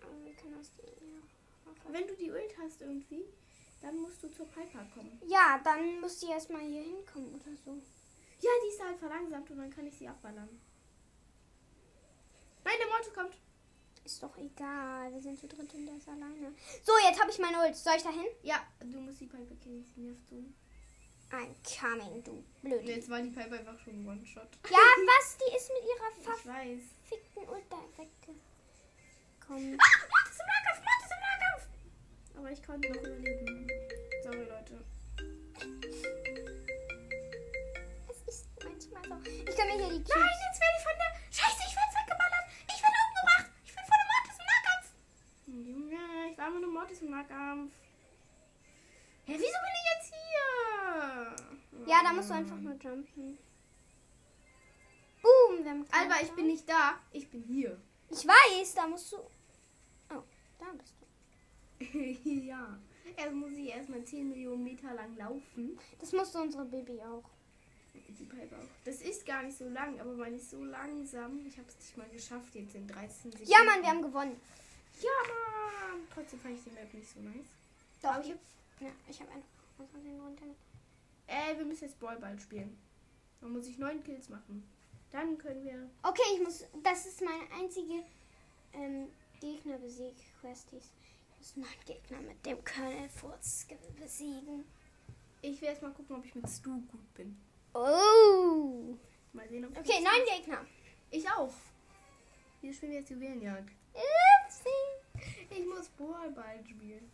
Aber wir können aus der- Wenn du die Ult hast irgendwie, dann musst du zur Piper kommen. Ja, dann muss die erstmal hier hinkommen oder so. Ja, die ist halt verlangsamt und dann kann ich sie abballern. Nein, der Mortis kommt. Ist doch egal. Wir sind zu dritt und der ist alleine. So, jetzt habe ich meine Ult. Soll ich da hin? Ja, du musst die Piper killen. Sie nervt so. I'm coming, du blöd. jetzt war die Piper einfach schon One-Shot. Ja, was? Die ist mit ihrer verfickten Ult da weggekommen. Ah, Mortis im Nahkampf! Mortis im Nahkampf! Aber ich konnte noch überleben. Sorry, Leute. Es ist manchmal so. Ich kann mir hier die Nein, Cubes. jetzt werde ich von der... Scheiße, ich werde weggeballert. Ich werde umgebracht. Ich bin von dem Mortis im Nahkampf. Junge, ich war mit einem Mortis im Nahkampf. Hä, wieso bin ich jetzt hier? Ja, da musst du einfach nur jumpen. Boom, wir haben Alba, ich bin nicht da. Ich bin hier. Ich weiß, da musst du. Oh, da bist du. ja. Erst muss ich erstmal 10 Millionen Meter lang laufen. Das musste unsere Baby auch. Die Piper auch. Das ist gar nicht so lang, aber man ist so langsam. Ich habe es nicht mal geschafft jetzt in 13 Sekunden. Ja, Mann, wir haben gewonnen. Ja, Mann. Trotzdem fand ich die Map nicht so nice. Doch, ich ich hab, ja, ich habe einfach aus runter. Äh, wir müssen jetzt Ballball spielen. Dann muss ich 9 Kills machen. Dann können wir. Okay, ich muss. Das ist meine einzige ähm, Gegner besieg Questies. Ich muss neun Gegner mit dem Colonel Furz ge- besiegen. Ich will erst mal gucken, ob ich mit Stu gut bin. Oh. Mal sehen, ob ich Okay, neun Gegner. Ich auch. Hier spielen wir jetzt Juwelenjagd. Upsi. Ich muss Ballball spielen.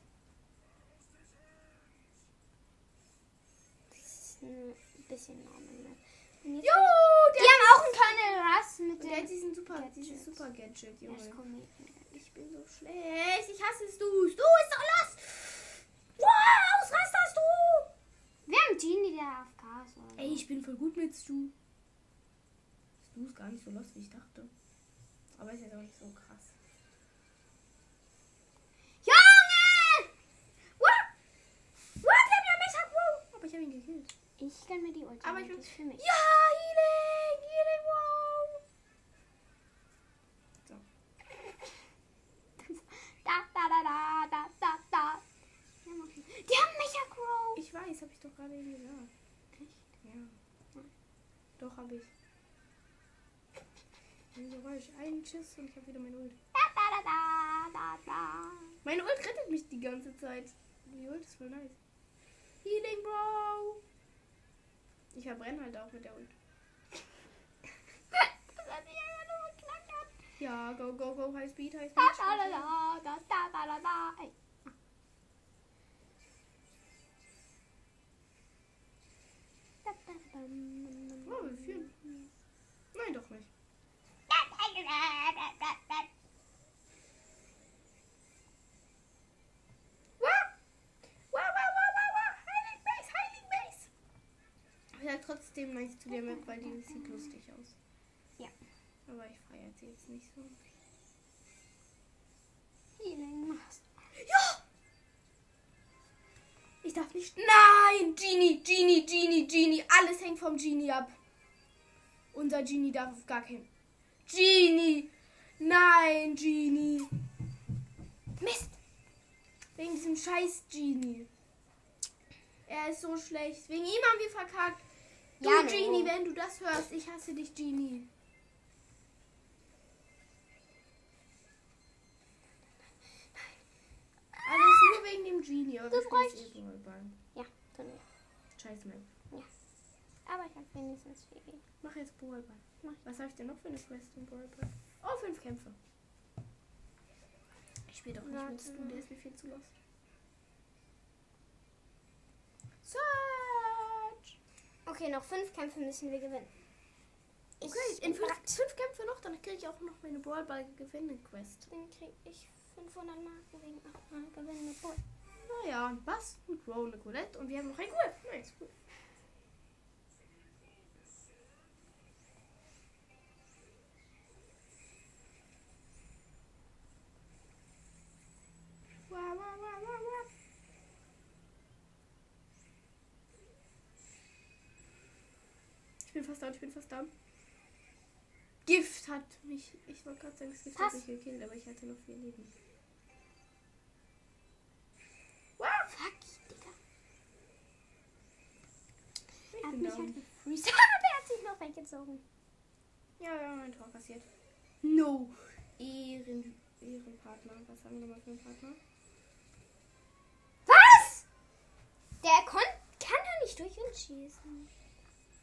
Das ist ein bisschen normal. ne? Jo, Die haben auch einen Colonel Russ mit Der hat diesen super, Gadget. dieses super Gadget, Junge. Ich bin so schlecht. Ich hasse es, du. Du ist doch los. Wow, ausrasterst du. Wir haben Genie, der AFK ist. oder. Ey, ich bin voll gut mit Stu. Stu ist gar nicht so los, wie ich dachte. Aber ist jetzt auch nicht so krass. Junge! What? What? Ich hab ihn gekillt. Ich kann mir die Ulti. Aber ich bin- für mich. Ja, Healing. Healing, wow. So. Da, da, da, da, da, da, da. Die haben auch- Die haben Mecha Crow. Ich weiß, habe ich doch gerade eben gesagt. Echt? Ja. Doch, habe ich. Wieso war ich einen Schiss und ich habe wieder meine Ult. Da, da, da, da, da, da. Meine Ult rettet mich die ganze Zeit. Die Ult ist voll nice. Healing, Bro. Ich verbrenne halt auch mit der Ult. ja, go, go, go, High Speed, High Speed. Oh, wie viel? Nein, doch nicht. Trotzdem nice zu der Map, weil die sieht lustig aus. Ja. Aber ich feiere sie jetzt nicht so. Healing Master. Ja! Ich darf nicht. Nein! Genie, Genie, Genie, Genie. Alles hängt vom Genie ab. Unser Genie darf auf gar keinen. Genie! Nein, Genie! Mist! Wegen diesem scheiß Genie. Er ist so schlecht. Wegen ihm haben wir verkackt. Du, Ja. Genie, wenn du das hörst, ich hasse dich, Genie. Alles nur wegen dem Genie. Aber Du bräuchst- eh Ball. Ja, wir. Scheiß Map. Aber ich habe wenigstens viel. Mach jetzt Ballball. Mach. Was habe ich denn noch für eine Quest im Ballball? Oh, fünf Kämpfe. Ich spiele doch nicht Warte mit Stu, der ist mir viel zu lost. Search! Okay, noch fünf Kämpfe müssen wir gewinnen. Ich Okay, in fünf, fünf Kämpfe noch, dann kriege ich auch noch meine Ballball-Gewinne-Quest. Dann krieg ich 500 Marken wegen 8 Mal gewinnen Bull. Naja, Bass, ein Crow, eine Colette und wir haben noch ein Cool. Nice, cool. Wow, wow, wow, wow, wow. Ich bin fast da, ich bin fast da. Gift hat mich, ich wollte gerade sagen, das Gift Was? hat mich gekillt, aber ich hatte noch vier Leben. Wow, Fuck, Digga. ich Er hat bin mich down. halt gefreezed. Der hat sich noch weggezogen. Ja, ja, ein Tor passiert. No. Ehren, Ehrenpartner. Was haben wir nochmal für einen Partner? Was? Der kon kann da nicht durch uns schießen. Was hat er denn durch?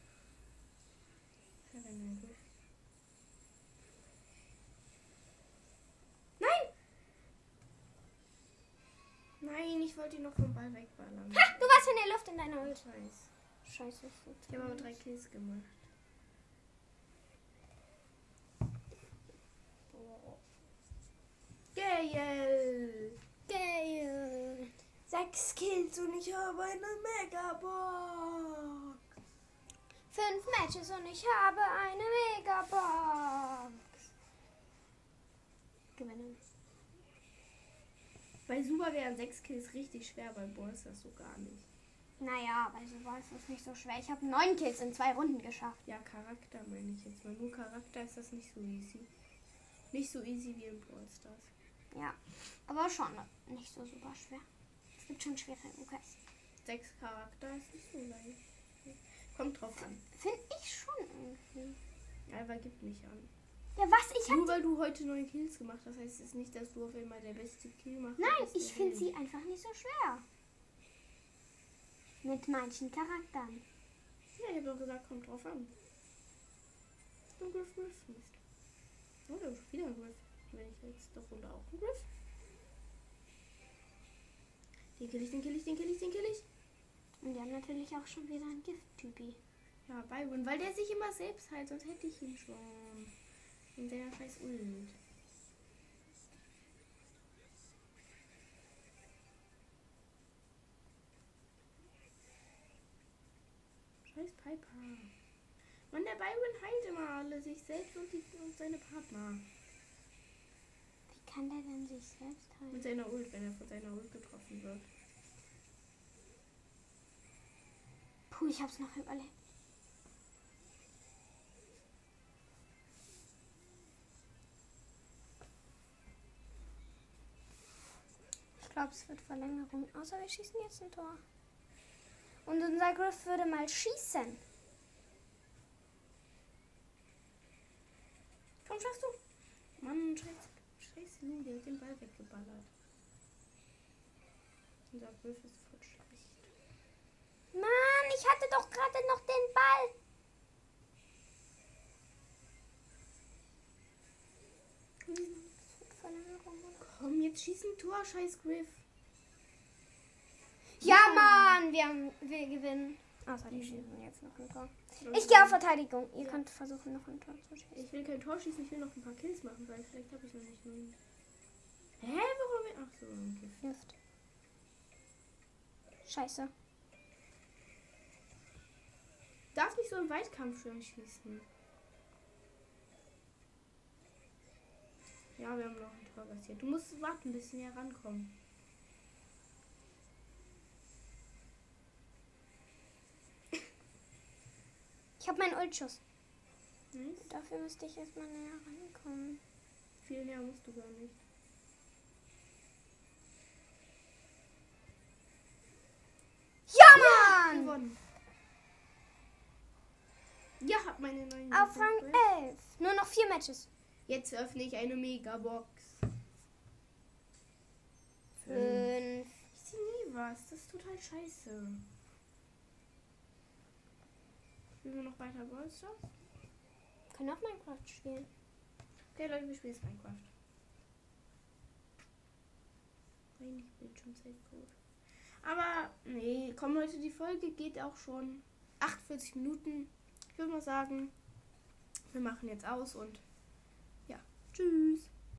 Nein! Nein, ich wollte ihn noch vom Ball wegballern. Ha, du warst in der Luft in deiner Ult. Ich weiß. Scheiße. Ich habe aber drei Kills gemacht. Geil! Geil. Sechs Kills und ich habe eine Megabox. Fünf Matches und ich habe eine Megabox. Gewinnen. Bei Super wären 6 Kills richtig schwer, bei Boss ist das so gar nicht. Naja, bei sowas ist das nicht so schwer. Ich habe neun Kills in zwei Runden geschafft. Ja, Charakter meine ich jetzt mal. Nur Charakter ist das nicht so easy. Nicht so easy wie in Brawl Stars. Ja, aber schon nicht so super schwer. Es gibt schon schwere UKs. Sechs Charakter ist nicht so leicht. Kommt drauf an. Finde ich schon irgendwie. Aber gibt nicht an. Ja, was? Ich Nur weil du heute neun Kills gemacht hast, heißt es nicht, dass du auf einmal der beste Kill machst. Nein, ich finde sie einfach nicht so schwer. Mit manchen Charakteren. Ja, ich habe doch gesagt, kommt drauf an. Und Griff, Griff. Oh, da ist wieder ein Griff. Wenn ich jetzt doch runter auch einen Griff. Den kill ich, den kill ich, den kill ich, den kill ich. Und die haben natürlich auch schon wieder einen Gift-Typi. Ja, Byron, weil der sich immer selbst heilt, sonst hätte ich ihn schon. In seiner scheiß Ult. Scheiß Piper. Mann, der Byron heilt immer alle, sich selbst und, die, und seine Partner. Wie kann der denn sich selbst Mit heilen? seiner Ult, wenn er von seiner Ult getroffen wird. Puh, ich hab's noch überlebt. Ich glaube, es wird Verlängerung. Außer wir schießen jetzt ein Tor. Und unser Griff würde mal schießen. Komm, schaffst du? Mann, scheiß, scheiß Lu, der hat den Ball weggeballert. Unser Griff ist. Mann, ich hatte doch gerade noch den Ball. Komm, jetzt schieß ein Tor, scheiß Griff. Ja, Mann, wir, haben, wir gewinnen. Außer die schießen jetzt noch ein Tor. Ich gehe auf Verteidigung. Ihr Ja. könnt versuchen, noch ein Tor zu schießen. Ich will kein Tor schießen, ich will noch ein paar Kills machen, weil vielleicht habe ich noch nicht neun. Hä, warum? Ach so, okay. Gift. Scheiße. Nicht so im Weitkampf schön schießen. Ja, wir haben noch ein Tor kassiert. Du musst warten, bis wir rankommen. Ich habe meinen Ultschuss. Nice. Dafür müsste ich erstmal näher rankommen. Viel näher musst du gar nicht. Ja, Mann! Gewonnen. Meine neuen. Auf Rang Griff. 11. Nur noch vier Matches. Jetzt öffne ich eine Megabox. Fünf. Ich sehe nie was. Das ist total scheiße. Spielen wir noch weiter Brawl Stars? Können auch Minecraft spielen. Okay, Leute, wir spielen jetzt Minecraft. Eigentlich Bildschirmzeitcode. Aber, nee, komm Leute, die Folge geht auch schon 48 Minuten. Ich würde mal sagen, wir machen jetzt aus und ja, tschüss.